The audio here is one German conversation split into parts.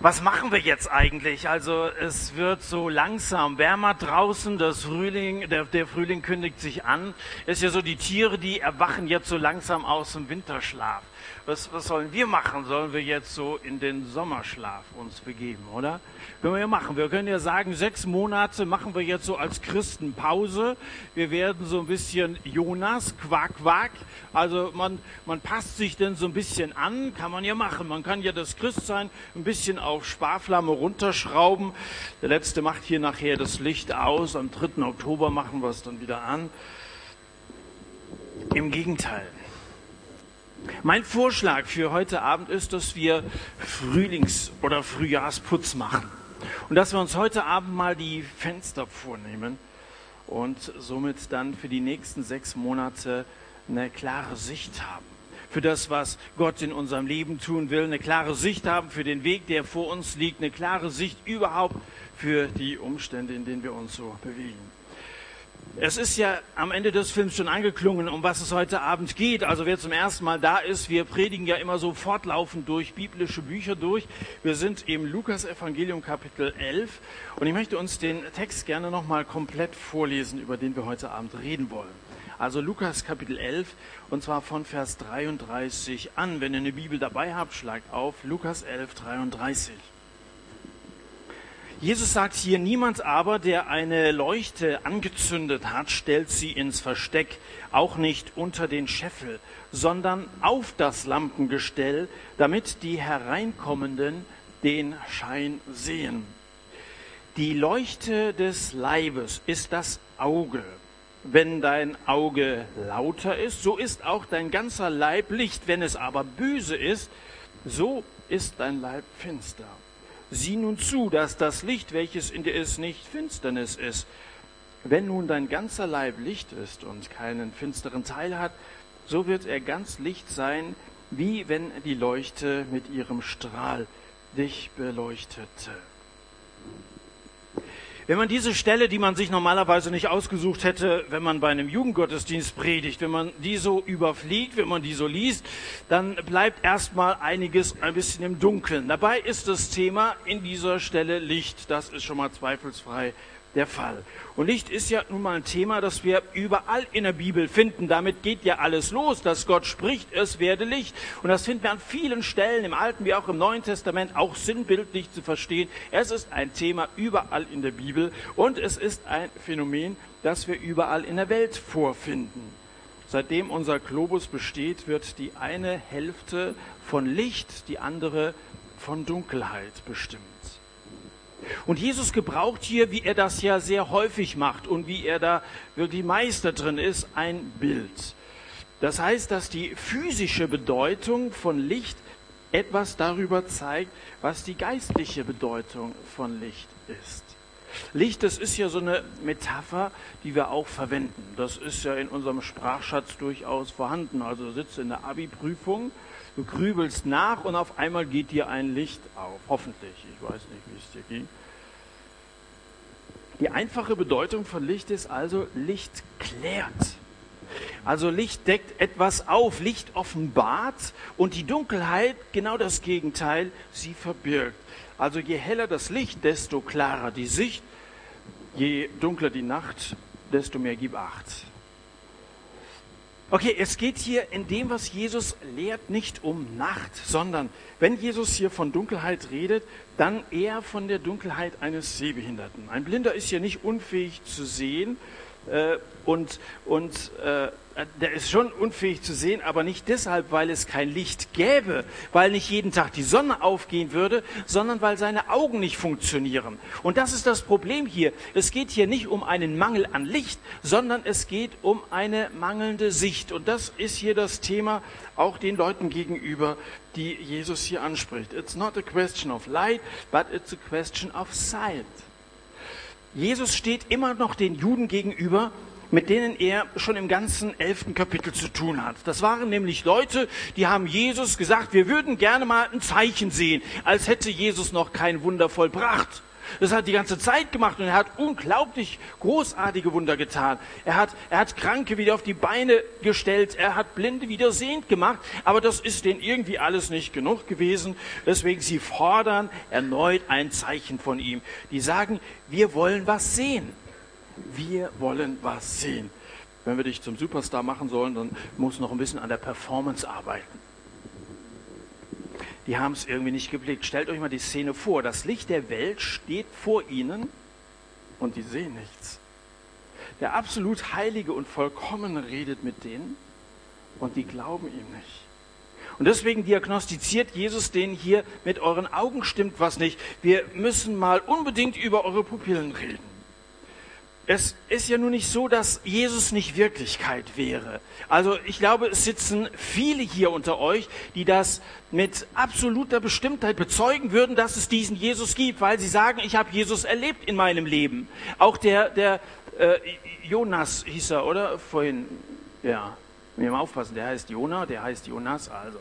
Was machen wir jetzt eigentlich? Also es wird so langsam wärmer draußen, das Frühling, der, der Frühling kündigt sich an. Es ist ja so, die Tiere, die erwachen jetzt so langsam aus dem Winterschlaf. Was, was sollen wir machen? Sollen wir jetzt so in den Sommerschlaf uns begeben, oder? Können wir ja machen. Wir können ja sagen, sechs Monate machen wir jetzt so als Christen Pause. Wir werden so ein bisschen Jonas, Quack, Quack. Also man, man passt sich denn so ein bisschen an, kann man ja machen. Man kann ja das Christsein ein bisschen auf Sparflamme runterschrauben. Der Letzte macht hier nachher das Licht aus. Am 3. Oktober machen wir es dann wieder an. Im Gegenteil. Mein Vorschlag für heute Abend ist, dass wir Frühlings- oder Frühjahrsputz machen. Und dass wir uns heute Abend mal die Fenster vornehmen und somit dann für die nächsten sechs Monate eine klare Sicht haben. Für das, was Gott in unserem Leben tun will, eine klare Sicht haben für den Weg, der vor uns liegt, eine klare Sicht überhaupt für die Umstände, in denen wir uns so bewegen. Es ist ja am Ende des Films schon angeklungen, um was es heute Abend geht. Also wer zum ersten Mal da ist, wir predigen ja immer so fortlaufend durch biblische Bücher durch. Wir sind im Lukas Evangelium Kapitel 11 und ich möchte uns den Text gerne nochmal komplett vorlesen, über den wir heute Abend reden wollen. Also Lukas Kapitel 11 und zwar von Vers 33 an. Wenn ihr eine Bibel dabei habt, schlagt auf Lukas 11, 33. Jesus sagt hier, niemand aber, der eine Leuchte angezündet hat, stellt sie ins Versteck, auch nicht unter den Scheffel, sondern auf das Lampengestell, damit die Hereinkommenden den Schein sehen. Die Leuchte des Leibes ist das Auge. Wenn dein Auge lauter ist, so ist auch dein ganzer Leib Licht. Wenn es aber böse ist, so ist dein Leib finster. Sieh nun zu, dass das Licht, welches in dir ist, nicht Finsternis ist. Wenn nun dein ganzer Leib Licht ist und keinen finsteren Teil hat, so wird er ganz Licht sein, wie wenn die Leuchte mit ihrem Strahl dich beleuchtete. Wenn man diese Stelle, die man sich normalerweise nicht ausgesucht hätte, wenn man bei einem Jugendgottesdienst predigt, wenn man die so überfliegt, wenn man die so liest, dann bleibt erstmal einiges ein bisschen im Dunkeln. Dabei ist das Thema in dieser Stelle Licht. Das ist schon mal zweifelsfrei der Fall. Und Licht ist ja nun mal ein Thema, das wir überall in der Bibel finden. Damit geht ja alles los, dass Gott spricht, es werde Licht. Und das finden wir an vielen Stellen im Alten wie auch im Neuen Testament auch sinnbildlich zu verstehen. Es ist ein Thema überall in der Bibel und es ist ein Phänomen, das wir überall in der Welt vorfinden. Seitdem unser Globus besteht, wird die eine Hälfte von Licht, die andere von Dunkelheit bestimmt. Und Jesus gebraucht hier, wie er das ja sehr häufig macht und wie er da wirklich Meister drin ist, ein Bild. Das heißt, dass die physische Bedeutung von Licht etwas darüber zeigt, was die geistliche Bedeutung von Licht ist. Licht, das ist ja so eine Metapher, die wir auch verwenden. Das ist ja in unserem Sprachschatz durchaus vorhanden. Also sitzt in der Abi-Prüfung, du grübelst nach und auf einmal geht dir ein Licht auf. Hoffentlich. Ich weiß nicht, wie es dir ging. Die einfache Bedeutung von Licht ist also, Licht klärt. Also Licht deckt etwas auf, Licht offenbart und die Dunkelheit genau das Gegenteil, sie verbirgt. Also je heller das Licht, desto klarer die Sicht, je dunkler die Nacht, desto mehr gib acht. Okay, es geht hier in dem, was Jesus lehrt, nicht um Nacht, sondern wenn Jesus hier von Dunkelheit redet, dann eher von der Dunkelheit eines Sehbehinderten. Ein Blinder ist ja nicht unfähig zu sehen äh, und, und äh, der ist schon unfähig zu sehen, aber nicht deshalb, weil es kein Licht gäbe, weil nicht jeden Tag die Sonne aufgehen würde, sondern weil seine Augen nicht funktionieren. Und das ist das Problem hier. Es geht hier nicht um einen Mangel an Licht, sondern es geht um eine mangelnde Sicht. Und das ist hier das Thema auch den Leuten gegenüber, die Jesus hier anspricht. It's not a question of light, but it's a question of sight. Jesus steht immer noch den Juden gegenüber, mit denen er schon im ganzen elften Kapitel zu tun hat. Das waren nämlich Leute, die haben Jesus gesagt, wir würden gerne mal ein Zeichen sehen, als hätte Jesus noch kein Wunder vollbracht. Das hat die ganze Zeit gemacht und er hat unglaublich großartige Wunder getan. Er hat, er hat Kranke wieder auf die Beine gestellt, er hat Blinde wieder sehend gemacht, aber das ist denen irgendwie alles nicht genug gewesen. Deswegen sie fordern erneut ein Zeichen von ihm. Die sagen, wir wollen was sehen. Wir wollen was sehen. Wenn wir dich zum Superstar machen sollen, dann muss noch ein bisschen an der Performance arbeiten die haben es irgendwie nicht geblickt. Stellt euch mal die Szene vor. Das Licht der Welt steht vor ihnen und die sehen nichts. Der absolut Heilige und Vollkommene redet mit denen und die glauben ihm nicht. Und deswegen diagnostiziert Jesus denen hier, mit euren Augen stimmt was nicht. Wir müssen mal unbedingt über eure Pupillen reden. Es ist ja nun nicht so, dass Jesus nicht Wirklichkeit wäre. Also ich glaube, es sitzen viele hier unter euch, die das mit absoluter Bestimmtheit bezeugen würden, dass es diesen Jesus gibt, weil sie sagen, ich habe Jesus erlebt in meinem Leben. Auch der, der äh, Jonas hieß er, oder? Vorhin, ja, wir mal aufpassen, der heißt Jonah, der heißt Jonas, also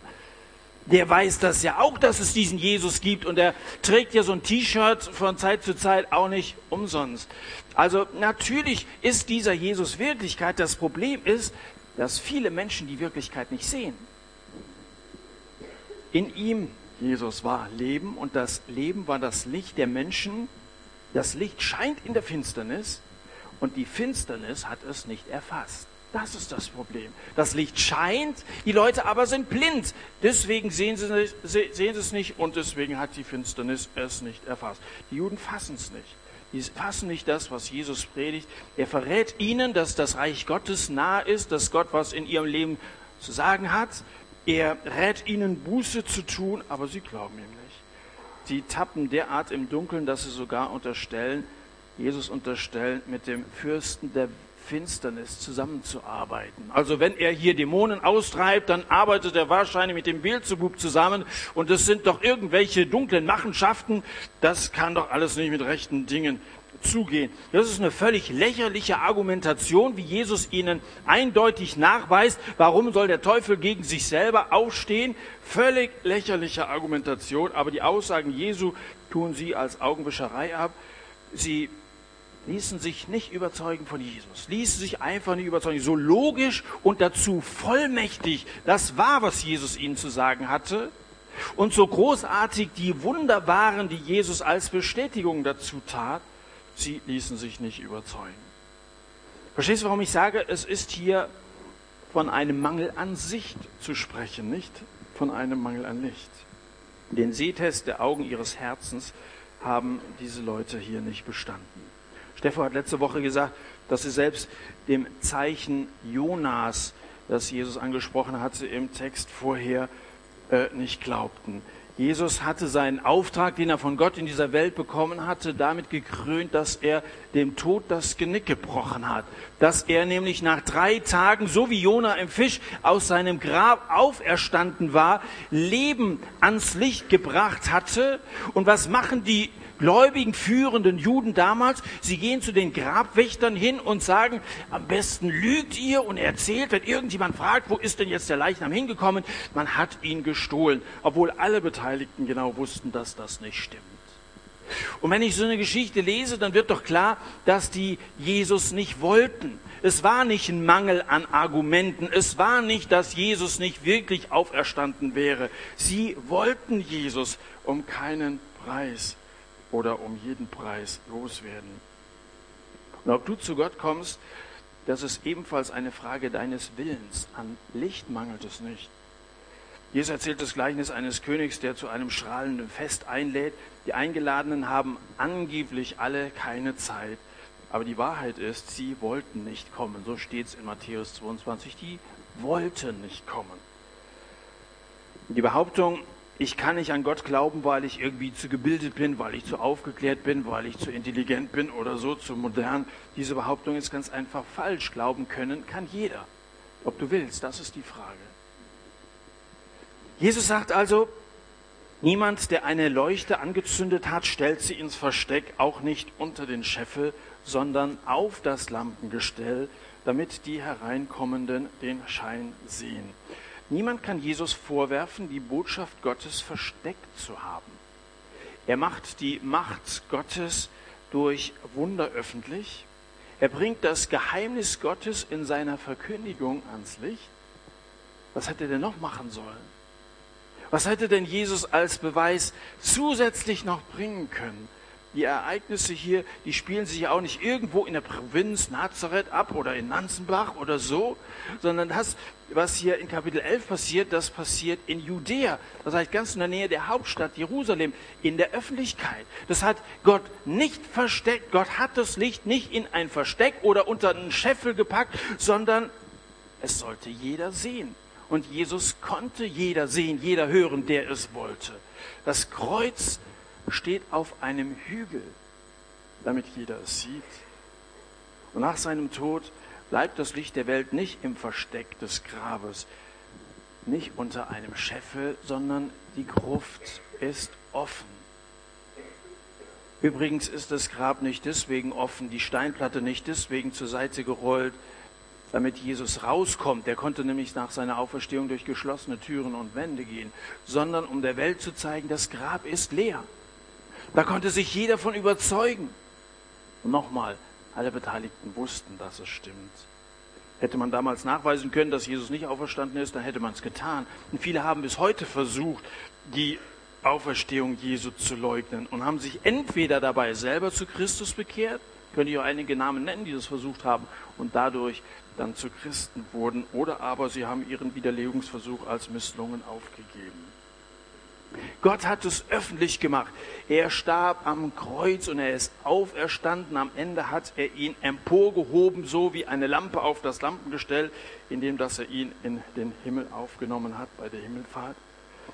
der weiß das ja auch, dass es diesen Jesus gibt und er trägt ja so ein T-Shirt von Zeit zu Zeit auch nicht umsonst. Also natürlich ist dieser Jesus Wirklichkeit. Das Problem ist, dass viele Menschen die Wirklichkeit nicht sehen. In ihm, Jesus, war Leben und das Leben war das Licht der Menschen. Das Licht scheint in der Finsternis und die Finsternis hat es nicht erfasst. Das ist das Problem. Das Licht scheint, die Leute aber sind blind. Deswegen sehen sie, sehen sie es nicht und deswegen hat die Finsternis es nicht erfasst. Die Juden fassen es nicht. Die fassen nicht das, was Jesus predigt. Er verrät ihnen, dass das Reich Gottes nah ist, dass Gott was in ihrem Leben zu sagen hat. Er rät ihnen, Buße zu tun, aber sie glauben ihm nicht. Sie tappen derart im Dunkeln, dass sie sogar unterstellen, Jesus unterstellen, mit dem Fürsten der Finsternis zusammenzuarbeiten. Also wenn er hier Dämonen austreibt, dann arbeitet er wahrscheinlich mit dem Beelzebub zusammen und es sind doch irgendwelche dunklen Machenschaften. Das kann doch alles nicht mit rechten Dingen zugehen. Das ist eine völlig lächerliche Argumentation, wie Jesus ihnen eindeutig nachweist. Warum soll der Teufel gegen sich selber aufstehen? Völlig lächerliche Argumentation, aber die Aussagen Jesu tun sie als Augenwischerei ab. Sie ließen sich nicht überzeugen von Jesus, ließen sich einfach nicht überzeugen. So logisch und dazu vollmächtig, das war, was Jesus ihnen zu sagen hatte. Und so großartig die Wunder waren, die Jesus als Bestätigung dazu tat, sie ließen sich nicht überzeugen. Verstehst du, warum ich sage, es ist hier von einem Mangel an Sicht zu sprechen, nicht von einem Mangel an Licht. Den Sehtest der Augen ihres Herzens haben diese Leute hier nicht bestanden. Stefan hat letzte Woche gesagt, dass sie selbst dem Zeichen Jonas, das Jesus angesprochen hatte im Text vorher, äh, nicht glaubten. Jesus hatte seinen Auftrag, den er von Gott in dieser Welt bekommen hatte, damit gekrönt, dass er dem Tod das Genick gebrochen hat. Dass er nämlich nach drei Tagen, so wie Jona im Fisch, aus seinem Grab auferstanden war, Leben ans Licht gebracht hatte. Und was machen die gläubigen, führenden Juden damals, sie gehen zu den Grabwächtern hin und sagen, am besten lügt ihr und erzählt, wenn irgendjemand fragt, wo ist denn jetzt der Leichnam hingekommen, man hat ihn gestohlen, obwohl alle Beteiligten genau wussten, dass das nicht stimmt. Und wenn ich so eine Geschichte lese, dann wird doch klar, dass die Jesus nicht wollten. Es war nicht ein Mangel an Argumenten. Es war nicht, dass Jesus nicht wirklich auferstanden wäre. Sie wollten Jesus um keinen Preis oder um jeden Preis loswerden. Und ob du zu Gott kommst, das ist ebenfalls eine Frage deines Willens. An Licht mangelt es nicht. Jesus erzählt das Gleichnis eines Königs, der zu einem strahlenden Fest einlädt. Die Eingeladenen haben angeblich alle keine Zeit. Aber die Wahrheit ist, sie wollten nicht kommen. So steht es in Matthäus 22. Die wollten nicht kommen. Die Behauptung, ich kann nicht an Gott glauben, weil ich irgendwie zu gebildet bin, weil ich zu aufgeklärt bin, weil ich zu intelligent bin oder so, zu modern. Diese Behauptung ist ganz einfach falsch. Glauben können kann jeder. Ob du willst, das ist die Frage. Jesus sagt also, niemand, der eine Leuchte angezündet hat, stellt sie ins Versteck, auch nicht unter den Scheffel, sondern auf das Lampengestell, damit die Hereinkommenden den Schein sehen. Niemand kann Jesus vorwerfen, die Botschaft Gottes versteckt zu haben. Er macht die Macht Gottes durch Wunder öffentlich. Er bringt das Geheimnis Gottes in seiner Verkündigung ans Licht. Was hätte er denn noch machen sollen? Was hätte denn Jesus als Beweis zusätzlich noch bringen können? Die Ereignisse hier, die spielen sich ja auch nicht irgendwo in der Provinz Nazareth ab oder in Nanzenbach oder so, sondern das, was hier in Kapitel 11 passiert, das passiert in Judäa. Das heißt ganz in der Nähe der Hauptstadt Jerusalem, in der Öffentlichkeit. Das hat Gott nicht versteckt. Gott hat das Licht nicht in ein Versteck oder unter einen Scheffel gepackt, sondern es sollte jeder sehen. Und Jesus konnte jeder sehen, jeder hören, der es wollte. Das Kreuz steht auf einem Hügel, damit jeder es sieht. Und nach seinem Tod bleibt das Licht der Welt nicht im Versteck des Grabes, nicht unter einem Scheffel, sondern die Gruft ist offen. Übrigens ist das Grab nicht deswegen offen, die Steinplatte nicht deswegen zur Seite gerollt, damit Jesus rauskommt. Der konnte nämlich nach seiner Auferstehung durch geschlossene Türen und Wände gehen, sondern um der Welt zu zeigen, das Grab ist leer. Da konnte sich jeder von überzeugen. Und nochmal, alle Beteiligten wussten, dass es stimmt. Hätte man damals nachweisen können, dass Jesus nicht auferstanden ist, dann hätte man es getan. Und viele haben bis heute versucht, die Auferstehung Jesu zu leugnen und haben sich entweder dabei selber zu Christus bekehrt, könnte ich auch einige Namen nennen, die das versucht haben und dadurch dann zu Christen wurden, oder aber sie haben ihren Widerlegungsversuch als misslungen aufgegeben. Gott hat es öffentlich gemacht. Er starb am Kreuz und er ist auferstanden. Am Ende hat er ihn emporgehoben, so wie eine Lampe auf das Lampengestell, indem dass er ihn in den Himmel aufgenommen hat bei der Himmelfahrt.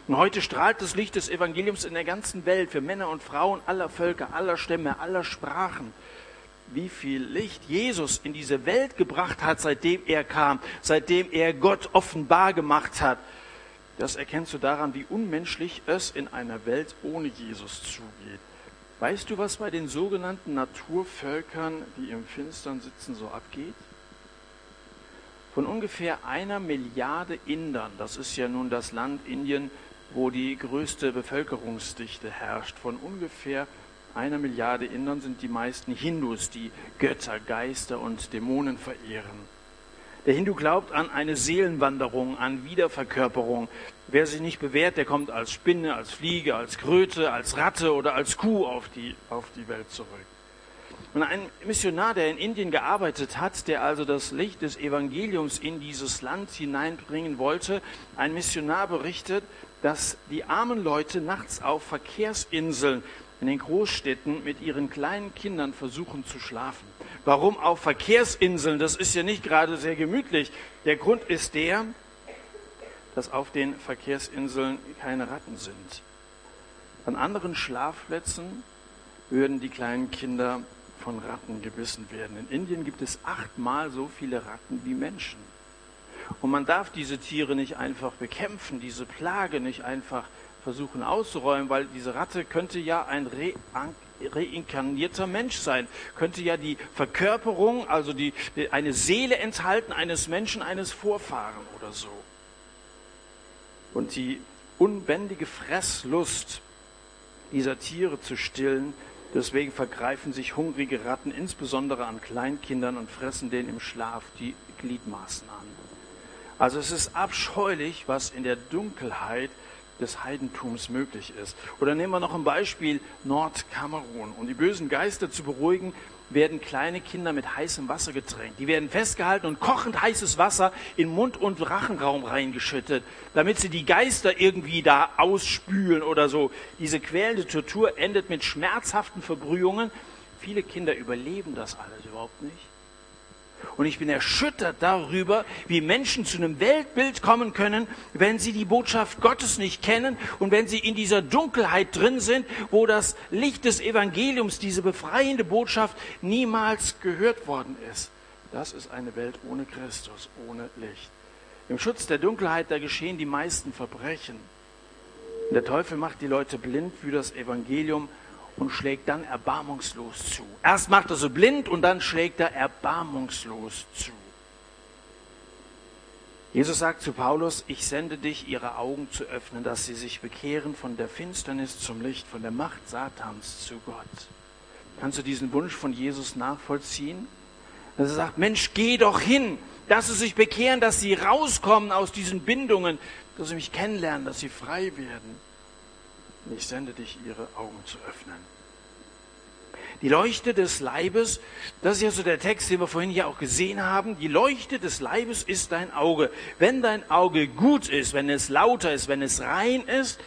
Und heute strahlt das Licht des Evangeliums in der ganzen Welt für Männer und Frauen aller Völker, aller Stämme, aller Sprachen wie viel Licht Jesus in diese Welt gebracht hat, seitdem er kam, seitdem er Gott offenbar gemacht hat. Das erkennst du daran, wie unmenschlich es in einer Welt ohne Jesus zugeht. Weißt du, was bei den sogenannten Naturvölkern, die im Finstern sitzen, so abgeht? Von ungefähr einer Milliarde Indern, das ist ja nun das Land Indien, wo die größte Bevölkerungsdichte herrscht, von ungefähr einer Milliarde Indern sind die meisten Hindus, die Götter, Geister und Dämonen verehren. Der Hindu glaubt an eine Seelenwanderung, an Wiederverkörperung. Wer sich nicht bewährt, der kommt als Spinne, als Fliege, als Kröte, als Ratte oder als Kuh auf die, auf die Welt zurück. Und ein Missionar, der in Indien gearbeitet hat, der also das Licht des Evangeliums in dieses Land hineinbringen wollte, ein Missionar berichtet, dass die armen Leute nachts auf Verkehrsinseln in den Großstädten mit ihren kleinen Kindern versuchen zu schlafen. Warum auf Verkehrsinseln? Das ist ja nicht gerade sehr gemütlich. Der Grund ist der, dass auf den Verkehrsinseln keine Ratten sind. An anderen Schlafplätzen würden die kleinen Kinder von Ratten gebissen werden. In Indien gibt es achtmal so viele Ratten wie Menschen. Und man darf diese Tiere nicht einfach bekämpfen, diese Plage nicht einfach versuchen auszuräumen, weil diese Ratte könnte ja ein Re reinkarnierter Mensch sein, könnte ja die Verkörperung, also die, eine Seele enthalten eines Menschen, eines Vorfahren oder so. Und die unbändige Fresslust dieser Tiere zu stillen, deswegen vergreifen sich hungrige Ratten insbesondere an Kleinkindern und fressen denen im Schlaf die Gliedmaßen an. Also es ist abscheulich, was in der Dunkelheit des Heidentums möglich ist. Oder nehmen wir noch ein Beispiel Nordkamerun. Um die bösen Geister zu beruhigen, werden kleine Kinder mit heißem Wasser getränkt. Die werden festgehalten und kochend heißes Wasser in Mund- und Rachenraum reingeschüttet, damit sie die Geister irgendwie da ausspülen oder so. Diese quälende Tortur endet mit schmerzhaften Verbrühungen. Viele Kinder überleben das alles überhaupt nicht. Und ich bin erschüttert darüber, wie Menschen zu einem Weltbild kommen können, wenn sie die Botschaft Gottes nicht kennen und wenn sie in dieser Dunkelheit drin sind, wo das Licht des Evangeliums, diese befreiende Botschaft niemals gehört worden ist. Das ist eine Welt ohne Christus, ohne Licht. Im Schutz der Dunkelheit, da geschehen die meisten Verbrechen. Der Teufel macht die Leute blind für das Evangelium und schlägt dann erbarmungslos zu. Erst macht er so blind und dann schlägt er erbarmungslos zu. Jesus sagt zu Paulus, ich sende dich, ihre Augen zu öffnen, dass sie sich bekehren von der Finsternis zum Licht, von der Macht Satans zu Gott. Kannst du diesen Wunsch von Jesus nachvollziehen? Dass er sagt, Mensch, geh doch hin, dass sie sich bekehren, dass sie rauskommen aus diesen Bindungen, dass sie mich kennenlernen, dass sie frei werden. Ich sende dich, ihre Augen zu öffnen. Die Leuchte des Leibes, das ist ja so der Text, den wir vorhin ja auch gesehen haben. Die Leuchte des Leibes ist dein Auge. Wenn dein Auge gut ist, wenn es lauter ist, wenn es rein ist,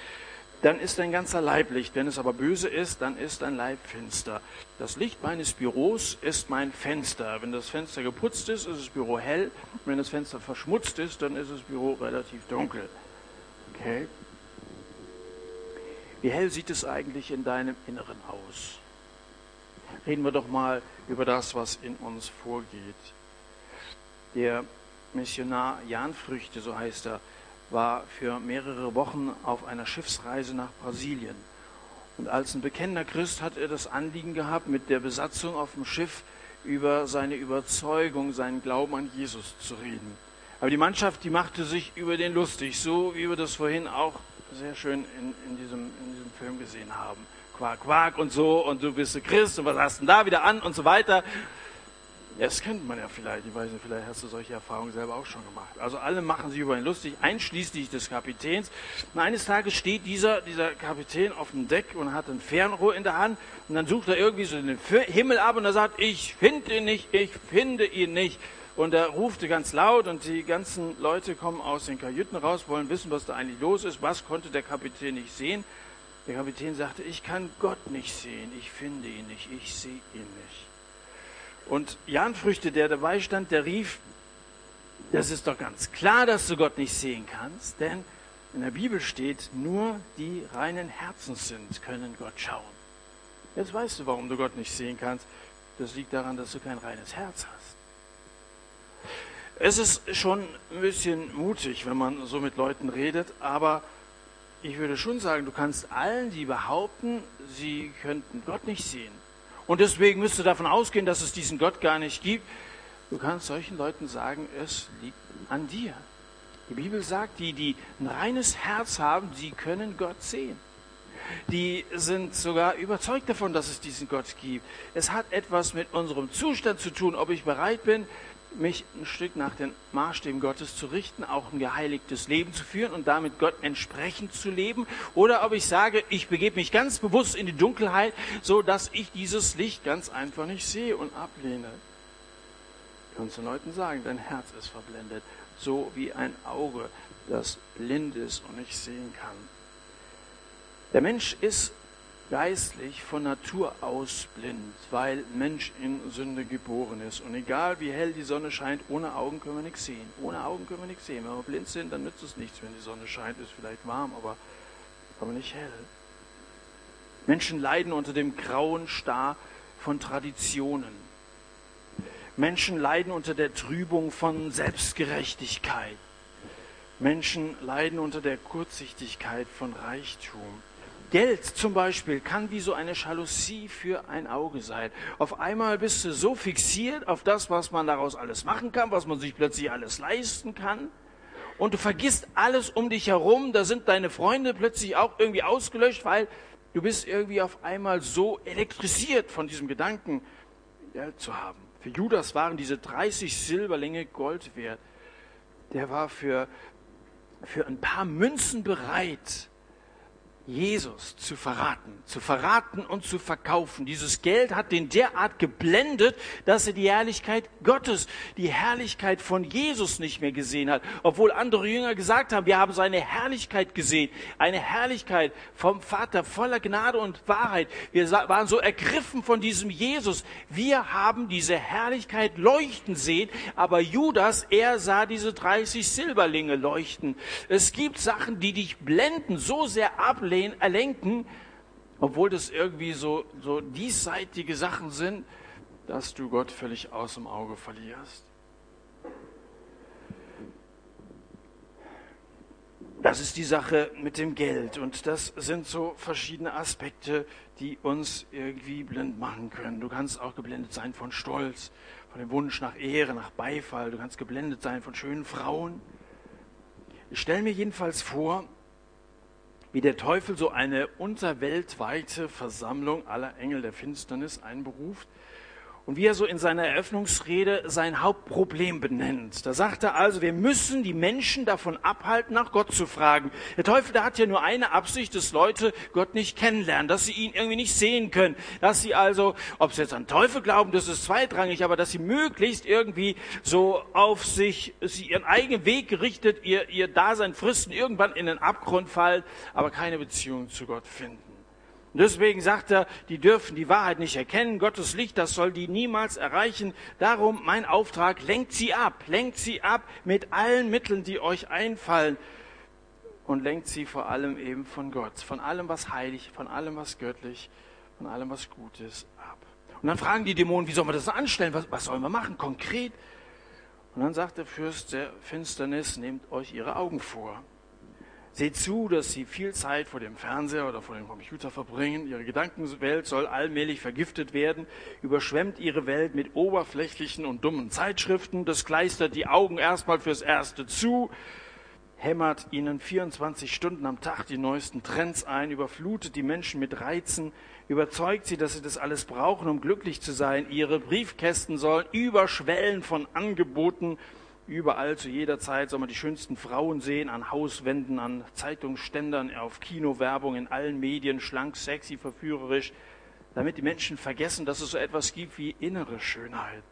dann ist dein ganzer Leib Licht. Wenn es aber böse ist, dann ist dein Leib finster. Das Licht meines Büros ist mein Fenster. Wenn das Fenster geputzt ist, ist das Büro hell. Wenn das Fenster verschmutzt ist, dann ist das Büro relativ dunkel. Okay? Wie hell sieht es eigentlich in deinem Inneren aus? Reden wir doch mal über das, was in uns vorgeht. Der Missionar Jan Früchte, so heißt er, war für mehrere Wochen auf einer Schiffsreise nach Brasilien. Und als ein bekennender Christ hat er das Anliegen gehabt, mit der Besatzung auf dem Schiff über seine Überzeugung, seinen Glauben an Jesus zu reden. Aber die Mannschaft, die machte sich über den lustig, so wie wir das vorhin auch sehr schön in, in, diesem, in diesem Film gesehen haben. Quark, Quark und so, und du bist Christ, und was hast denn da wieder an und so weiter. Das kennt man ja vielleicht. Ich weiß nicht, vielleicht hast du solche Erfahrungen selber auch schon gemacht. Also alle machen sich über ihn lustig, einschließlich des Kapitäns. Und eines Tages steht dieser, dieser Kapitän auf dem Deck und hat ein Fernrohr in der Hand. Und dann sucht er irgendwie so den Himmel ab und er sagt, ich finde ihn nicht, ich finde ihn nicht. Und er rufte ganz laut und die ganzen Leute kommen aus den Kajüten raus, wollen wissen, was da eigentlich los ist. Was konnte der Kapitän nicht sehen? Der Kapitän sagte, ich kann Gott nicht sehen, ich finde ihn nicht, ich sehe ihn nicht. Und Jan Früchte, der dabei stand, der rief, das ist doch ganz klar, dass du Gott nicht sehen kannst, denn in der Bibel steht, nur die reinen Herzens sind, können Gott schauen. Jetzt weißt du, warum du Gott nicht sehen kannst. Das liegt daran, dass du kein reines Herz hast. Es ist schon ein bisschen mutig, wenn man so mit Leuten redet, aber ich würde schon sagen, du kannst allen, die behaupten, sie könnten Gott nicht sehen, und deswegen müsst du davon ausgehen, dass es diesen Gott gar nicht gibt. Du kannst solchen Leuten sagen, es liegt an dir. Die Bibel sagt, die, die ein reines Herz haben, die können Gott sehen. Die sind sogar überzeugt davon, dass es diesen Gott gibt. Es hat etwas mit unserem Zustand zu tun, ob ich bereit bin, mich ein Stück nach den Maßstäben Gottes zu richten, auch ein geheiligtes Leben zu führen und damit Gott entsprechend zu leben, oder ob ich sage, ich begebe mich ganz bewusst in die Dunkelheit, so dass ich dieses Licht ganz einfach nicht sehe und ablehne. Kannst du Leuten sagen, dein Herz ist verblendet, so wie ein Auge, das blind ist und nicht sehen kann. Der Mensch ist geistlich von Natur aus blind, weil Mensch in Sünde geboren ist. Und egal wie hell die Sonne scheint, ohne Augen können wir nichts sehen. Ohne Augen können wir nichts sehen. Wenn wir blind sind, dann nützt es nichts, wenn die Sonne scheint, ist vielleicht warm, aber, aber nicht hell. Menschen leiden unter dem grauen Star von Traditionen. Menschen leiden unter der Trübung von Selbstgerechtigkeit. Menschen leiden unter der Kurzsichtigkeit von Reichtum. Geld zum Beispiel kann wie so eine Jalousie für ein Auge sein. Auf einmal bist du so fixiert auf das, was man daraus alles machen kann, was man sich plötzlich alles leisten kann. Und du vergisst alles um dich herum. Da sind deine Freunde plötzlich auch irgendwie ausgelöscht, weil du bist irgendwie auf einmal so elektrisiert von diesem Gedanken, Geld zu haben. Für Judas waren diese 30 Silberlinge Gold wert. Der war für, für ein paar Münzen bereit, Jesus zu verraten, zu verraten und zu verkaufen. Dieses Geld hat den derart geblendet, dass er die Herrlichkeit Gottes, die Herrlichkeit von Jesus nicht mehr gesehen hat. Obwohl andere Jünger gesagt haben, wir haben seine Herrlichkeit gesehen. Eine Herrlichkeit vom Vater voller Gnade und Wahrheit. Wir waren so ergriffen von diesem Jesus. Wir haben diese Herrlichkeit leuchten sehen, aber Judas, er sah diese 30 Silberlinge leuchten. Es gibt Sachen, die dich blenden, so sehr ablehnen, erlenken, obwohl das irgendwie so, so diesseitige Sachen sind, dass du Gott völlig aus dem Auge verlierst. Das ist die Sache mit dem Geld und das sind so verschiedene Aspekte, die uns irgendwie blind machen können. Du kannst auch geblendet sein von Stolz, von dem Wunsch nach Ehre, nach Beifall. Du kannst geblendet sein von schönen Frauen. Ich stelle mir jedenfalls vor, wie der Teufel so eine unterweltweite Versammlung aller Engel der Finsternis einberuft und wie er so in seiner Eröffnungsrede sein Hauptproblem benennt. Da sagt er also, wir müssen die Menschen davon abhalten, nach Gott zu fragen. Der Teufel, der hat ja nur eine Absicht, dass Leute Gott nicht kennenlernen, dass sie ihn irgendwie nicht sehen können, dass sie also, ob sie jetzt an Teufel glauben, das ist zweitrangig, aber dass sie möglichst irgendwie so auf sich, sie ihren eigenen Weg gerichtet, ihr, ihr Dasein fristen, irgendwann in den Abgrund fallen, aber keine Beziehung zu Gott finden. Und deswegen sagt er, die dürfen die Wahrheit nicht erkennen. Gottes Licht, das soll die niemals erreichen. Darum mein Auftrag, lenkt sie ab, lenkt sie ab mit allen Mitteln, die euch einfallen. Und lenkt sie vor allem eben von Gott, von allem, was heilig, von allem, was göttlich, von allem, was gut ist, ab. Und dann fragen die Dämonen, wie sollen wir das anstellen? Was, was sollen wir machen, konkret? Und dann sagt der Fürst der Finsternis, nehmt euch ihre Augen vor. Seht zu, dass Sie viel Zeit vor dem Fernseher oder vor dem Computer verbringen. Ihre Gedankenwelt soll allmählich vergiftet werden. Überschwemmt Ihre Welt mit oberflächlichen und dummen Zeitschriften. Das kleistert die Augen erstmal fürs Erste zu. Hämmert Ihnen 24 Stunden am Tag die neuesten Trends ein. Überflutet die Menschen mit Reizen. Überzeugt sie, dass sie das alles brauchen, um glücklich zu sein. Ihre Briefkästen sollen überschwellen von Angeboten Überall zu jeder Zeit soll man die schönsten Frauen sehen, an Hauswänden, an Zeitungsständern, auf Kinowerbung, in allen Medien, schlank, sexy, verführerisch, damit die Menschen vergessen, dass es so etwas gibt wie innere Schönheit.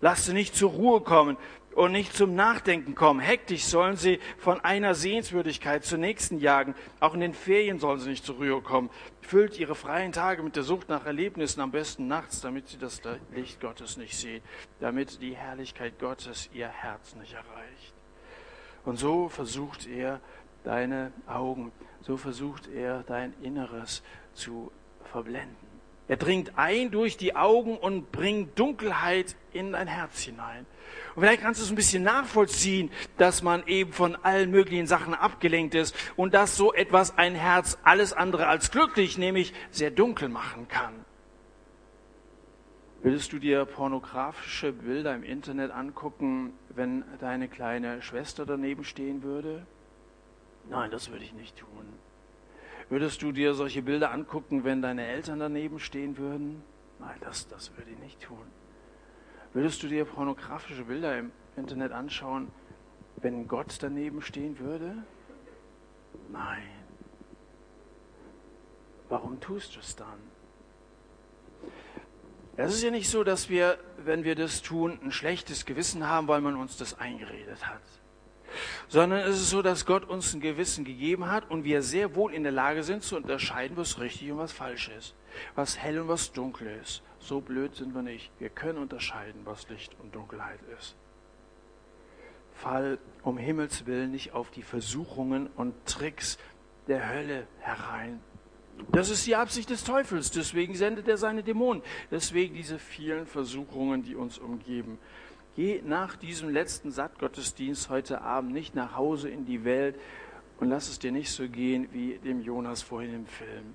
Lasst sie nicht zur Ruhe kommen und nicht zum Nachdenken kommen. Hektisch sollen sie von einer Sehenswürdigkeit zur nächsten jagen. Auch in den Ferien sollen sie nicht zur Ruhe kommen. Füllt ihre freien Tage mit der Sucht nach Erlebnissen, am besten nachts, damit sie das Licht Gottes nicht sehen, damit die Herrlichkeit Gottes ihr Herz nicht erreicht. Und so versucht er deine Augen, so versucht er dein Inneres zu verblenden. Er dringt ein durch die Augen und bringt Dunkelheit in dein Herz hinein. Und vielleicht kannst du es ein bisschen nachvollziehen, dass man eben von allen möglichen Sachen abgelenkt ist und dass so etwas ein Herz alles andere als glücklich, nämlich sehr dunkel machen kann. Würdest du dir pornografische Bilder im Internet angucken, wenn deine kleine Schwester daneben stehen würde? Nein, das würde ich nicht tun. Würdest du dir solche Bilder angucken, wenn deine Eltern daneben stehen würden? Nein, das, das würde ich nicht tun. Würdest du dir pornografische Bilder im Internet anschauen, wenn Gott daneben stehen würde? Nein. Warum tust du es dann? Es ist ja nicht so, dass wir, wenn wir das tun, ein schlechtes Gewissen haben, weil man uns das eingeredet hat sondern es ist so, dass Gott uns ein Gewissen gegeben hat und wir sehr wohl in der Lage sind zu unterscheiden, was richtig und was falsch ist, was hell und was dunkel ist. So blöd sind wir nicht. Wir können unterscheiden, was Licht und Dunkelheit ist. Fall um Himmels willen nicht auf die Versuchungen und Tricks der Hölle herein. Das ist die Absicht des Teufels. Deswegen sendet er seine Dämonen. Deswegen diese vielen Versuchungen, die uns umgeben. Geh nach diesem letzten Sattgottesdienst heute Abend nicht nach Hause in die Welt und lass es dir nicht so gehen wie dem Jonas vorhin im Film.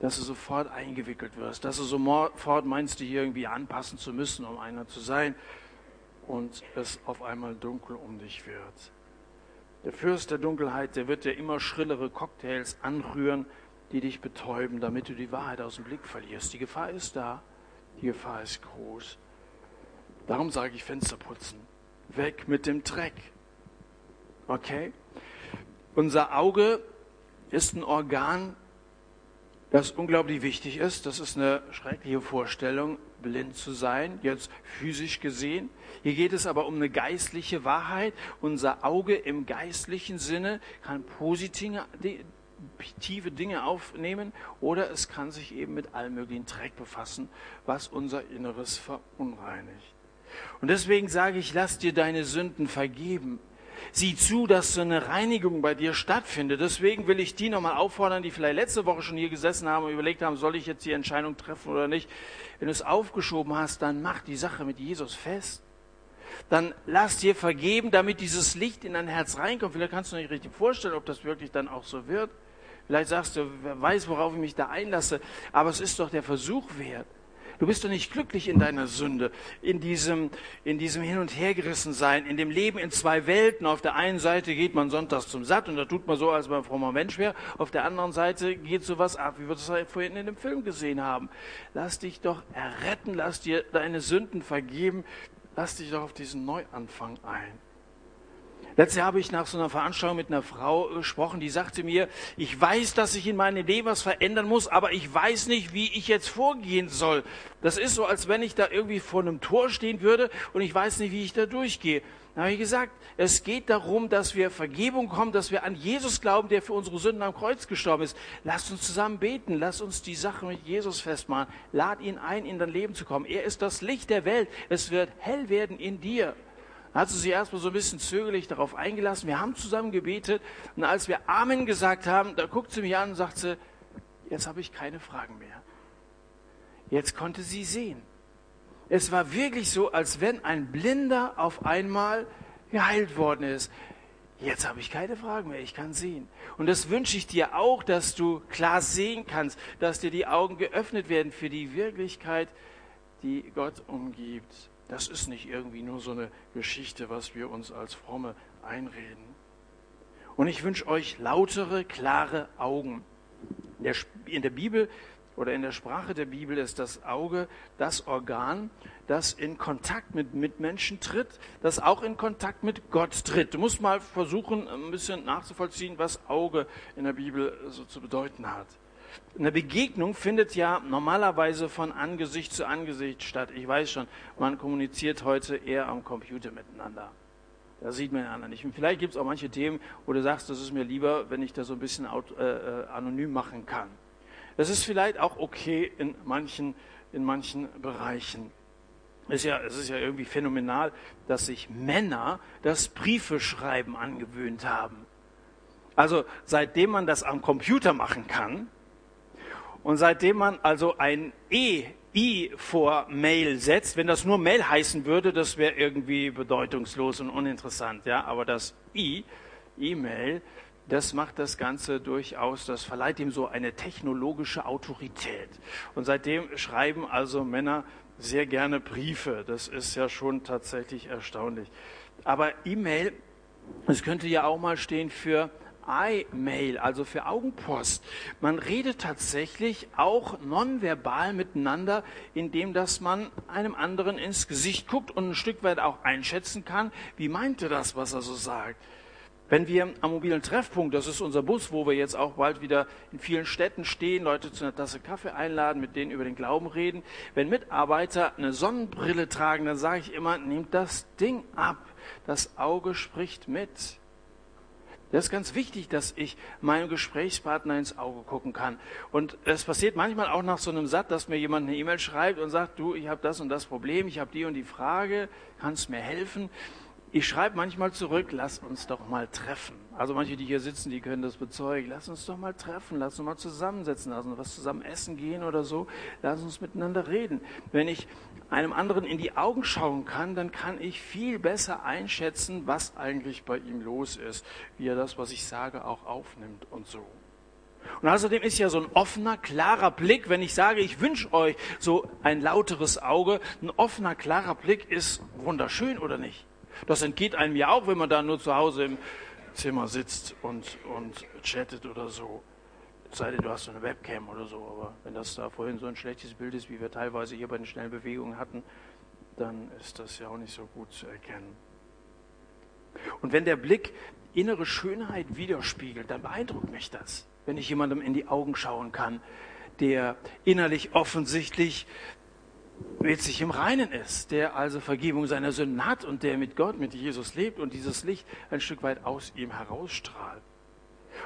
Dass du sofort eingewickelt wirst, dass du sofort meinst, dich irgendwie anpassen zu müssen, um einer zu sein und es auf einmal dunkel um dich wird. Der Fürst der Dunkelheit, der wird dir immer schrillere Cocktails anrühren, die dich betäuben, damit du die Wahrheit aus dem Blick verlierst. Die Gefahr ist da, die Gefahr ist groß. Darum sage ich Fenster putzen. Weg mit dem Dreck. Okay? Unser Auge ist ein Organ, das unglaublich wichtig ist. Das ist eine schreckliche Vorstellung, blind zu sein, jetzt physisch gesehen. Hier geht es aber um eine geistliche Wahrheit. Unser Auge im geistlichen Sinne kann positive Dinge aufnehmen oder es kann sich eben mit allem möglichen Dreck befassen, was unser Inneres verunreinigt. Und deswegen sage ich, lass dir deine Sünden vergeben. Sieh zu, dass so eine Reinigung bei dir stattfindet. Deswegen will ich die nochmal auffordern, die vielleicht letzte Woche schon hier gesessen haben und überlegt haben, soll ich jetzt die Entscheidung treffen oder nicht. Wenn du es aufgeschoben hast, dann mach die Sache mit Jesus fest. Dann lass dir vergeben, damit dieses Licht in dein Herz reinkommt. Vielleicht kannst du nicht richtig vorstellen, ob das wirklich dann auch so wird. Vielleicht sagst du, wer weiß, worauf ich mich da einlasse. Aber es ist doch der Versuch wert. Du bist doch nicht glücklich in deiner Sünde, in diesem, in diesem Hin- und Hergerissen sein, in dem Leben in zwei Welten. Auf der einen Seite geht man sonntags zum Satt und da tut man so, als man frommer Mensch wäre. Auf der anderen Seite geht sowas ab, wie wir das vorhin in dem Film gesehen haben. Lass dich doch erretten, lass dir deine Sünden vergeben, lass dich doch auf diesen Neuanfang ein. Letztes Jahr habe ich nach so einer Veranstaltung mit einer Frau gesprochen, die sagte mir, ich weiß, dass ich in meinem Leben was verändern muss, aber ich weiß nicht, wie ich jetzt vorgehen soll. Das ist so, als wenn ich da irgendwie vor einem Tor stehen würde und ich weiß nicht, wie ich da durchgehe. Da habe ich gesagt, es geht darum, dass wir Vergebung kommen, dass wir an Jesus glauben, der für unsere Sünden am Kreuz gestorben ist. Lasst uns zusammen beten, lasst uns die Sache mit Jesus festmachen. Lad ihn ein, in dein Leben zu kommen. Er ist das Licht der Welt. Es wird hell werden in dir hat sie sich erstmal so ein bisschen zögerlich darauf eingelassen. Wir haben zusammen gebetet und als wir Amen gesagt haben, da guckt sie mich an und sagt sie, jetzt habe ich keine Fragen mehr. Jetzt konnte sie sehen. Es war wirklich so, als wenn ein Blinder auf einmal geheilt worden ist. Jetzt habe ich keine Fragen mehr, ich kann sehen. Und das wünsche ich dir auch, dass du klar sehen kannst, dass dir die Augen geöffnet werden für die Wirklichkeit, die Gott umgibt. Das ist nicht irgendwie nur so eine Geschichte, was wir uns als Fromme einreden. Und ich wünsche euch lautere, klare Augen. In der Bibel oder in der Sprache der Bibel ist das Auge das Organ, das in Kontakt mit Mitmenschen tritt, das auch in Kontakt mit Gott tritt. Du musst mal versuchen, ein bisschen nachzuvollziehen, was Auge in der Bibel so zu bedeuten hat. Eine Begegnung findet ja normalerweise von Angesicht zu Angesicht statt. Ich weiß schon, man kommuniziert heute eher am Computer miteinander. Da sieht man den anderen nicht. Und vielleicht gibt es auch manche Themen, wo du sagst, das ist mir lieber, wenn ich das so ein bisschen äh, äh, anonym machen kann. Das ist vielleicht auch okay in manchen, in manchen Bereichen. Ist, ja, es ist ja irgendwie phänomenal, dass sich Männer das Briefeschreiben angewöhnt haben. Also seitdem man das am Computer machen kann, und seitdem man also ein E, I vor Mail setzt, wenn das nur Mail heißen würde, das wäre irgendwie bedeutungslos und uninteressant, ja. Aber das I, E-Mail, das macht das Ganze durchaus, das verleiht ihm so eine technologische Autorität. Und seitdem schreiben also Männer sehr gerne Briefe. Das ist ja schon tatsächlich erstaunlich. Aber E-Mail, es könnte ja auch mal stehen für Eye-Mail, also für Augenpost. Man redet tatsächlich auch nonverbal miteinander, indem dass man einem anderen ins Gesicht guckt und ein Stück weit auch einschätzen kann, wie meint er das, was er so sagt. Wenn wir am mobilen Treffpunkt, das ist unser Bus, wo wir jetzt auch bald wieder in vielen Städten stehen, Leute zu einer Tasse Kaffee einladen, mit denen über den Glauben reden, wenn Mitarbeiter eine Sonnenbrille tragen, dann sage ich immer, nehmt das Ding ab. Das Auge spricht mit. Das ist ganz wichtig, dass ich meinem Gesprächspartner ins Auge gucken kann. Und es passiert manchmal auch nach so einem Satz, dass mir jemand eine E-Mail schreibt und sagt, du, ich habe das und das Problem, ich habe die und die Frage, kannst mir helfen? Ich schreibe manchmal zurück, lass uns doch mal treffen. Also manche, die hier sitzen, die können das bezeugen. Lass uns doch mal treffen, lass uns mal zusammensetzen, lass uns was zusammen essen gehen oder so. Lass uns miteinander reden. Wenn ich einem anderen in die Augen schauen kann, dann kann ich viel besser einschätzen, was eigentlich bei ihm los ist, wie er das, was ich sage, auch aufnimmt und so. Und außerdem ist ja so ein offener, klarer Blick, wenn ich sage, ich wünsche euch so ein lauteres Auge, ein offener, klarer Blick ist wunderschön oder nicht? Das entgeht einem ja auch, wenn man da nur zu Hause im Zimmer sitzt und, und chattet oder so. Sei denn, du hast so eine Webcam oder so, aber wenn das da vorhin so ein schlechtes Bild ist, wie wir teilweise hier bei den schnellen Bewegungen hatten, dann ist das ja auch nicht so gut zu erkennen. Und wenn der Blick innere Schönheit widerspiegelt, dann beeindruckt mich das, wenn ich jemandem in die Augen schauen kann, der innerlich offensichtlich mit sich im Reinen ist, der also Vergebung seiner Sünden hat und der mit Gott, mit Jesus lebt und dieses Licht ein Stück weit aus ihm herausstrahlt.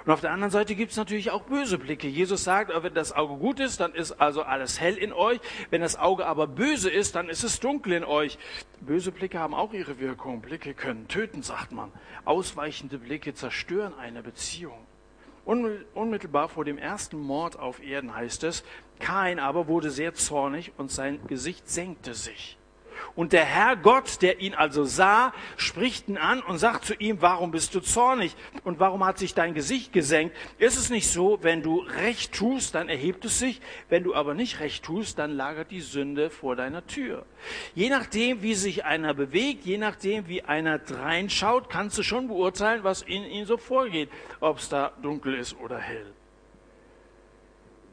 Und auf der anderen Seite gibt es natürlich auch böse Blicke. Jesus sagt, wenn das Auge gut ist, dann ist also alles hell in euch. Wenn das Auge aber böse ist, dann ist es dunkel in euch. Böse Blicke haben auch ihre Wirkung. Blicke können töten, sagt man. Ausweichende Blicke zerstören eine Beziehung. Unmittelbar vor dem ersten Mord auf Erden heißt es, Kain aber wurde sehr zornig und sein Gesicht senkte sich. Und der Herr Gott, der ihn also sah, spricht ihn an und sagt zu ihm, warum bist du zornig? Und warum hat sich dein Gesicht gesenkt? Ist es nicht so, wenn du recht tust, dann erhebt es sich. Wenn du aber nicht recht tust, dann lagert die Sünde vor deiner Tür. Je nachdem, wie sich einer bewegt, je nachdem, wie einer reinschaut, kannst du schon beurteilen, was in ihm so vorgeht, ob es da dunkel ist oder hell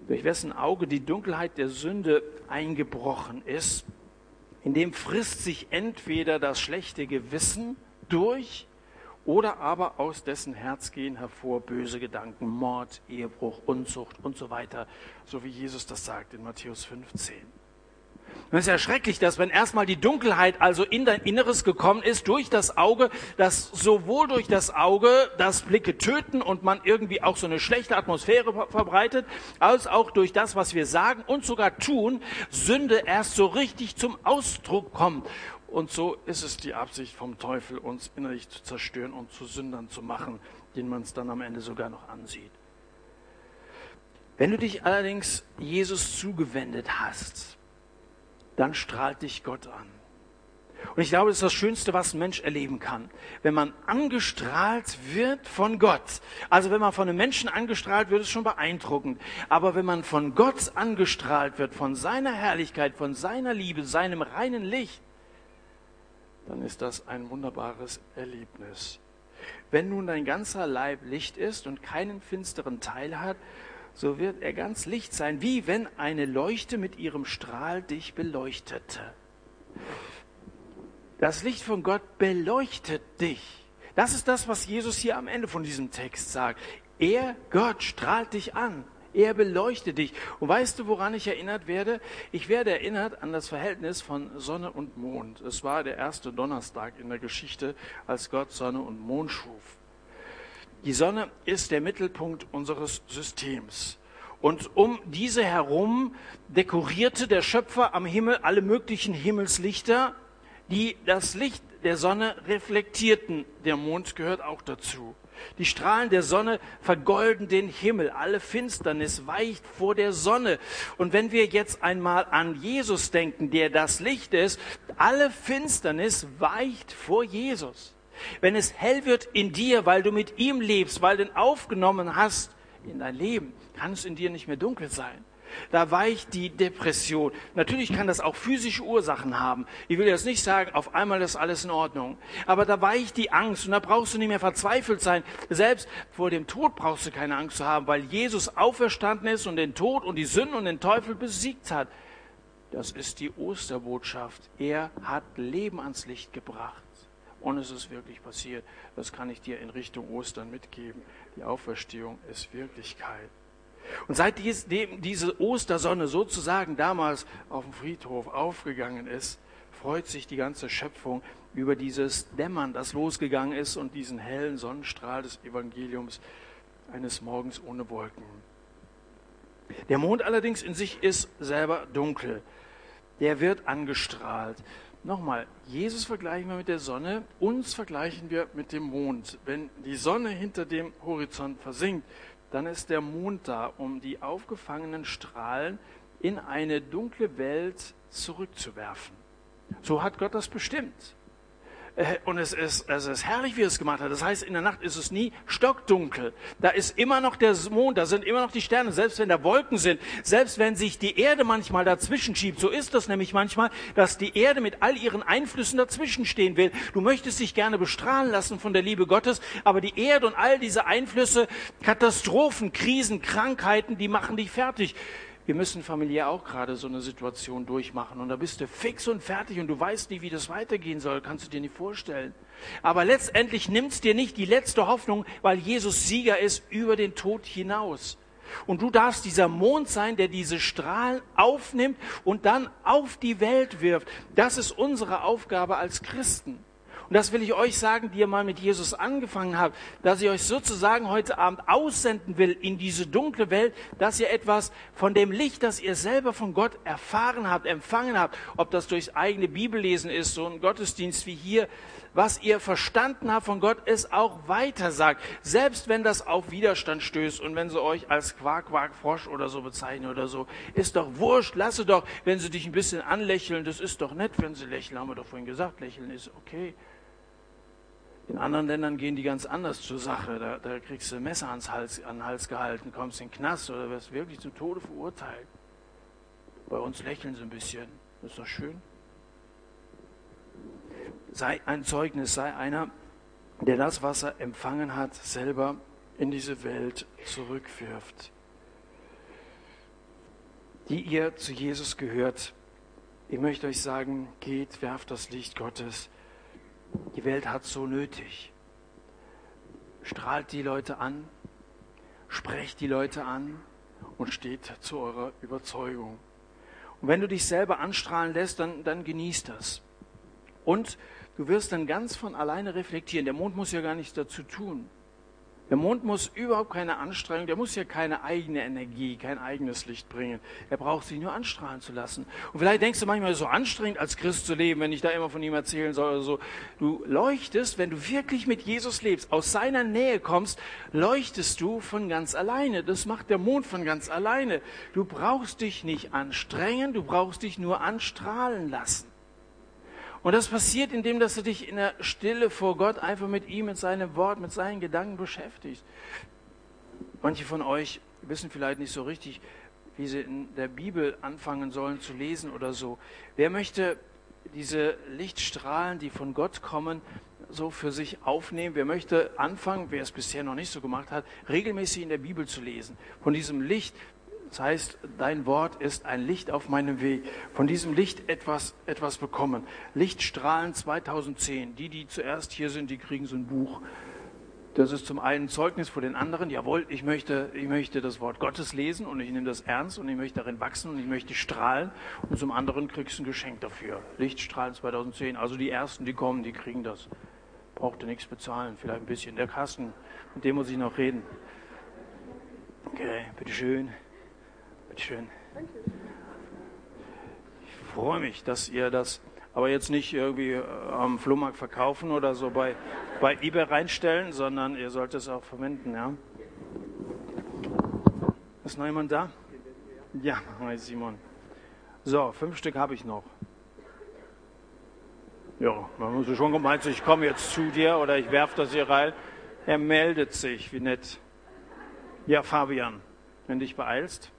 durch wessen Auge die Dunkelheit der Sünde eingebrochen ist, in dem frisst sich entweder das schlechte Gewissen durch oder aber aus dessen Herz gehen hervor böse Gedanken, Mord, Ehebruch, Unzucht und so weiter, so wie Jesus das sagt in Matthäus 15. Und es ist ja schrecklich, dass wenn erstmal die Dunkelheit also in dein Inneres gekommen ist, durch das Auge, dass sowohl durch das Auge das Blicke töten und man irgendwie auch so eine schlechte Atmosphäre verbreitet, als auch durch das, was wir sagen und sogar tun, Sünde erst so richtig zum Ausdruck kommt. Und so ist es die Absicht vom Teufel, uns innerlich zu zerstören und zu Sündern zu machen, denen man es dann am Ende sogar noch ansieht. Wenn du dich allerdings Jesus zugewendet hast, dann strahlt dich Gott an. Und ich glaube, das ist das Schönste, was ein Mensch erleben kann. Wenn man angestrahlt wird von Gott. Also wenn man von einem Menschen angestrahlt wird, ist schon beeindruckend. Aber wenn man von Gott angestrahlt wird, von seiner Herrlichkeit, von seiner Liebe, seinem reinen Licht, dann ist das ein wunderbares Erlebnis. Wenn nun dein ganzer Leib Licht ist und keinen finsteren Teil hat, so wird er ganz Licht sein, wie wenn eine Leuchte mit ihrem Strahl dich beleuchtete. Das Licht von Gott beleuchtet dich. Das ist das, was Jesus hier am Ende von diesem Text sagt. Er, Gott, strahlt dich an. Er beleuchtet dich. Und weißt du, woran ich erinnert werde? Ich werde erinnert an das Verhältnis von Sonne und Mond. Es war der erste Donnerstag in der Geschichte, als Gott Sonne und Mond schuf. Die Sonne ist der Mittelpunkt unseres Systems. Und um diese herum dekorierte der Schöpfer am Himmel alle möglichen Himmelslichter, die das Licht der Sonne reflektierten. Der Mond gehört auch dazu. Die Strahlen der Sonne vergolden den Himmel. Alle Finsternis weicht vor der Sonne. Und wenn wir jetzt einmal an Jesus denken, der das Licht ist, alle Finsternis weicht vor Jesus. Wenn es hell wird in dir, weil du mit ihm lebst, weil du ihn aufgenommen hast in dein Leben, kann es in dir nicht mehr dunkel sein. Da weicht die Depression. Natürlich kann das auch physische Ursachen haben. Ich will jetzt nicht sagen, auf einmal ist alles in Ordnung. Aber da weicht die Angst und da brauchst du nicht mehr verzweifelt sein. Selbst vor dem Tod brauchst du keine Angst zu haben, weil Jesus auferstanden ist und den Tod und die Sünden und den Teufel besiegt hat. Das ist die Osterbotschaft. Er hat Leben ans Licht gebracht. Und es ist wirklich passiert. Das kann ich dir in Richtung Ostern mitgeben. Die Auferstehung ist Wirklichkeit. Und seit diese Ostersonne sozusagen damals auf dem Friedhof aufgegangen ist, freut sich die ganze Schöpfung über dieses Dämmern, das losgegangen ist und diesen hellen Sonnenstrahl des Evangeliums eines Morgens ohne Wolken. Der Mond allerdings in sich ist selber dunkel. Der wird angestrahlt. Nochmal, Jesus vergleichen wir mit der Sonne, uns vergleichen wir mit dem Mond. Wenn die Sonne hinter dem Horizont versinkt, dann ist der Mond da, um die aufgefangenen Strahlen in eine dunkle Welt zurückzuwerfen. So hat Gott das bestimmt. Äh, und es ist, es ist herrlich, wie er es gemacht hat. Das heißt, in der Nacht ist es nie stockdunkel. Da ist immer noch der Mond, da sind immer noch die Sterne, selbst wenn da Wolken sind, selbst wenn sich die Erde manchmal dazwischen schiebt. So ist das nämlich manchmal, dass die Erde mit all ihren Einflüssen dazwischen stehen will. Du möchtest dich gerne bestrahlen lassen von der Liebe Gottes, aber die Erde und all diese Einflüsse, Katastrophen, Krisen, Krankheiten, die machen dich fertig wir müssen familiär auch gerade so eine Situation durchmachen. Und da bist du fix und fertig und du weißt nicht, wie das weitergehen soll. Kannst du dir nicht vorstellen. Aber letztendlich nimmt's dir nicht die letzte Hoffnung, weil Jesus Sieger ist über den Tod hinaus. Und du darfst dieser Mond sein, der diese Strahlen aufnimmt und dann auf die Welt wirft. Das ist unsere Aufgabe als Christen. Und das will ich euch sagen, die ihr mal mit Jesus angefangen habt, dass ich euch sozusagen heute Abend aussenden will in diese dunkle Welt, dass ihr etwas von dem Licht, das ihr selber von Gott erfahren habt, empfangen habt, ob das durchs eigene Bibellesen ist, so ein Gottesdienst wie hier, was ihr verstanden habt von Gott, es auch weiter sagt. Selbst wenn das auf Widerstand stößt und wenn sie euch als Quark, Quark, Frosch oder so bezeichnen oder so, ist doch wurscht, lasse doch, wenn sie dich ein bisschen anlächeln, das ist doch nett, wenn sie lächeln, haben wir doch vorhin gesagt, lächeln ist okay. In anderen Ländern gehen die ganz anders zur Sache. Da, da kriegst du ein Messer ans Hals, an den Hals gehalten, kommst in den Knast oder wirst wirklich zum Tode verurteilt. Bei uns lächeln sie ein bisschen. Ist doch schön. Sei ein Zeugnis, sei einer, der das, was er empfangen hat, selber in diese Welt zurückwirft. Die ihr zu Jesus gehört, ich möchte euch sagen, geht, werft das Licht Gottes die Welt hat so nötig. Strahlt die Leute an, sprecht die Leute an und steht zu eurer Überzeugung. Und wenn du dich selber anstrahlen lässt, dann, dann genieß das. Und du wirst dann ganz von alleine reflektieren. Der Mond muss ja gar nichts dazu tun. Der Mond muss überhaupt keine Anstrengung, der muss ja keine eigene Energie, kein eigenes Licht bringen. Er braucht sich nur anstrahlen zu lassen. Und vielleicht denkst du manchmal, so anstrengend als Christ zu leben, wenn ich da immer von ihm erzählen soll oder so. Du leuchtest, wenn du wirklich mit Jesus lebst, aus seiner Nähe kommst, leuchtest du von ganz alleine. Das macht der Mond von ganz alleine. Du brauchst dich nicht anstrengen, du brauchst dich nur anstrahlen lassen. Und das passiert, indem dass du dich in der Stille vor Gott einfach mit ihm, mit seinem Wort, mit seinen Gedanken beschäftigst. Manche von euch wissen vielleicht nicht so richtig, wie sie in der Bibel anfangen sollen zu lesen oder so. Wer möchte diese Lichtstrahlen, die von Gott kommen, so für sich aufnehmen? Wer möchte anfangen, wer es bisher noch nicht so gemacht hat, regelmäßig in der Bibel zu lesen? Von diesem Licht, das heißt, dein Wort ist ein Licht auf meinem Weg. Von diesem Licht etwas, etwas bekommen. Lichtstrahlen 2010. Die, die zuerst hier sind, die kriegen so ein Buch. Das ist zum einen Zeugnis vor den anderen. Jawohl, ich möchte, ich möchte das Wort Gottes lesen und ich nehme das ernst und ich möchte darin wachsen und ich möchte strahlen. Und zum anderen kriegst du ein Geschenk dafür. Lichtstrahlen 2010. Also die ersten, die kommen, die kriegen das. Braucht ihr nichts bezahlen. Vielleicht ein bisschen. Der Kasten, mit dem muss ich noch reden. Okay, bitteschön. Schön. Ich freue mich, dass ihr das aber jetzt nicht irgendwie äh, am Flohmarkt verkaufen oder so bei, bei eBay reinstellen, sondern ihr sollt es auch verwenden. Ja? Ist noch jemand da? Ja, Simon. So, fünf Stück habe ich noch. Ja, man muss schon gemeint, ich komme jetzt zu dir oder ich werfe das hier rein. Er meldet sich, wie nett. Ja, Fabian, wenn dich beeilst.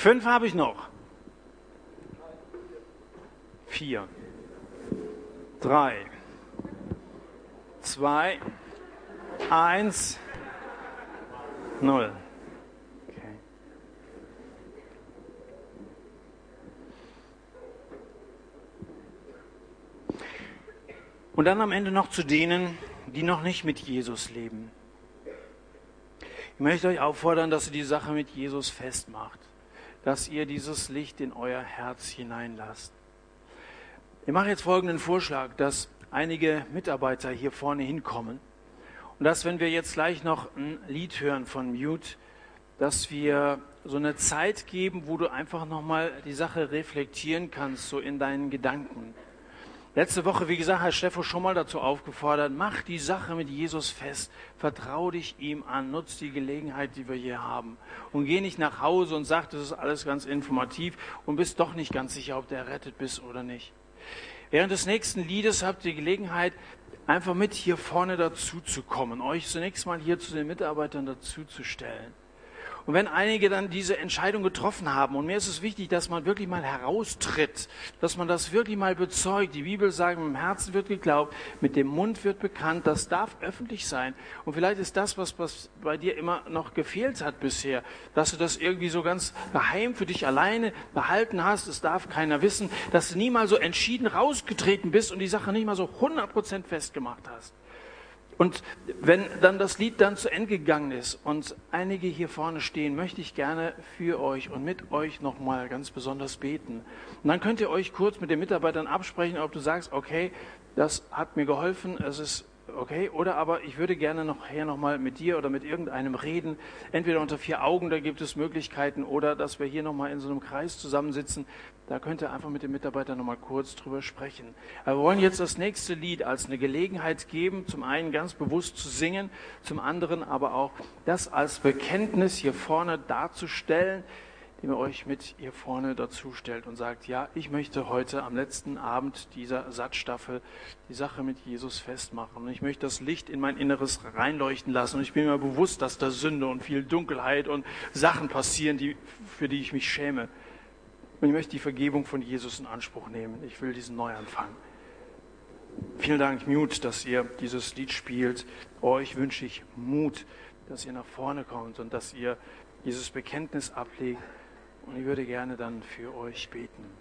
Fünf habe ich noch. Vier. Drei. Zwei. Eins. Null. Okay. Und dann am Ende noch zu denen, die noch nicht mit Jesus leben. Ich möchte euch auffordern, dass ihr die Sache mit Jesus festmacht dass ihr dieses Licht in euer Herz hineinlasst. Ich mache jetzt folgenden Vorschlag, dass einige Mitarbeiter hier vorne hinkommen und dass, wenn wir jetzt gleich noch ein Lied hören von Mute, dass wir so eine Zeit geben, wo du einfach nochmal die Sache reflektieren kannst, so in deinen Gedanken. Letzte Woche, wie gesagt, hat Steffo schon mal dazu aufgefordert, mach die Sache mit Jesus fest, vertrau dich ihm an, nutz die Gelegenheit, die wir hier haben und geh nicht nach Hause und sag, das ist alles ganz informativ und bist doch nicht ganz sicher, ob du errettet bist oder nicht. Während des nächsten Liedes habt ihr die Gelegenheit, einfach mit hier vorne dazu zu kommen, euch zunächst mal hier zu den Mitarbeitern dazu zu stellen. Und wenn einige dann diese Entscheidung getroffen haben, und mir ist es wichtig, dass man wirklich mal heraustritt, dass man das wirklich mal bezeugt. Die Bibel sagt, mit dem Herzen wird geglaubt, mit dem Mund wird bekannt, das darf öffentlich sein. Und vielleicht ist das, was, was bei dir immer noch gefehlt hat bisher, dass du das irgendwie so ganz geheim für dich alleine behalten hast, es darf keiner wissen, dass du nie mal so entschieden rausgetreten bist und die Sache nicht mal so 100% festgemacht hast. Und wenn dann das Lied dann zu Ende gegangen ist und einige hier vorne stehen, möchte ich gerne für euch und mit euch nochmal ganz besonders beten. Und dann könnt ihr euch kurz mit den Mitarbeitern absprechen, ob du sagst, okay, das hat mir geholfen, es ist okay? Oder aber ich würde gerne nachher nochmal mit dir oder mit irgendeinem reden. Entweder unter vier Augen, da gibt es Möglichkeiten, oder dass wir hier nochmal in so einem Kreis zusammensitzen. Da könnt ihr einfach mit dem Mitarbeiter nochmal kurz drüber sprechen. Aber wir wollen jetzt das nächste Lied als eine Gelegenheit geben, zum einen ganz bewusst zu singen, zum anderen aber auch das als Bekenntnis hier vorne darzustellen indem ihr euch mit hier vorne dazu stellt und sagt, ja, ich möchte heute am letzten Abend dieser Satzstaffel die Sache mit Jesus festmachen. Und ich möchte das Licht in mein Inneres reinleuchten lassen. Und ich bin mir bewusst, dass da Sünde und viel Dunkelheit und Sachen passieren, die, für die ich mich schäme. Und ich möchte die Vergebung von Jesus in Anspruch nehmen. Ich will diesen Neuanfang. Vielen Dank, Mut, dass ihr dieses Lied spielt. Euch wünsche ich Mut, dass ihr nach vorne kommt und dass ihr dieses Bekenntnis ablegt und ich würde gerne dann für euch beten.